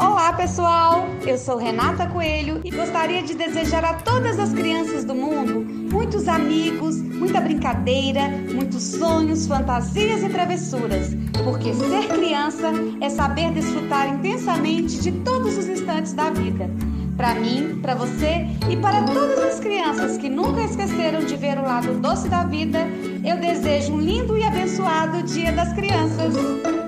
Olá, pessoal! Eu sou Renata Coelho e gostaria de desejar a todas as crianças do mundo muitos amigos, muita brincadeira, muitos sonhos, fantasias e travessuras, porque ser criança é saber desfrutar intensamente de todos os instantes da vida. Para mim, para você e para todas as crianças que nunca esqueceram de ver o lado doce da vida, eu desejo um lindo e abençoado Dia das Crianças.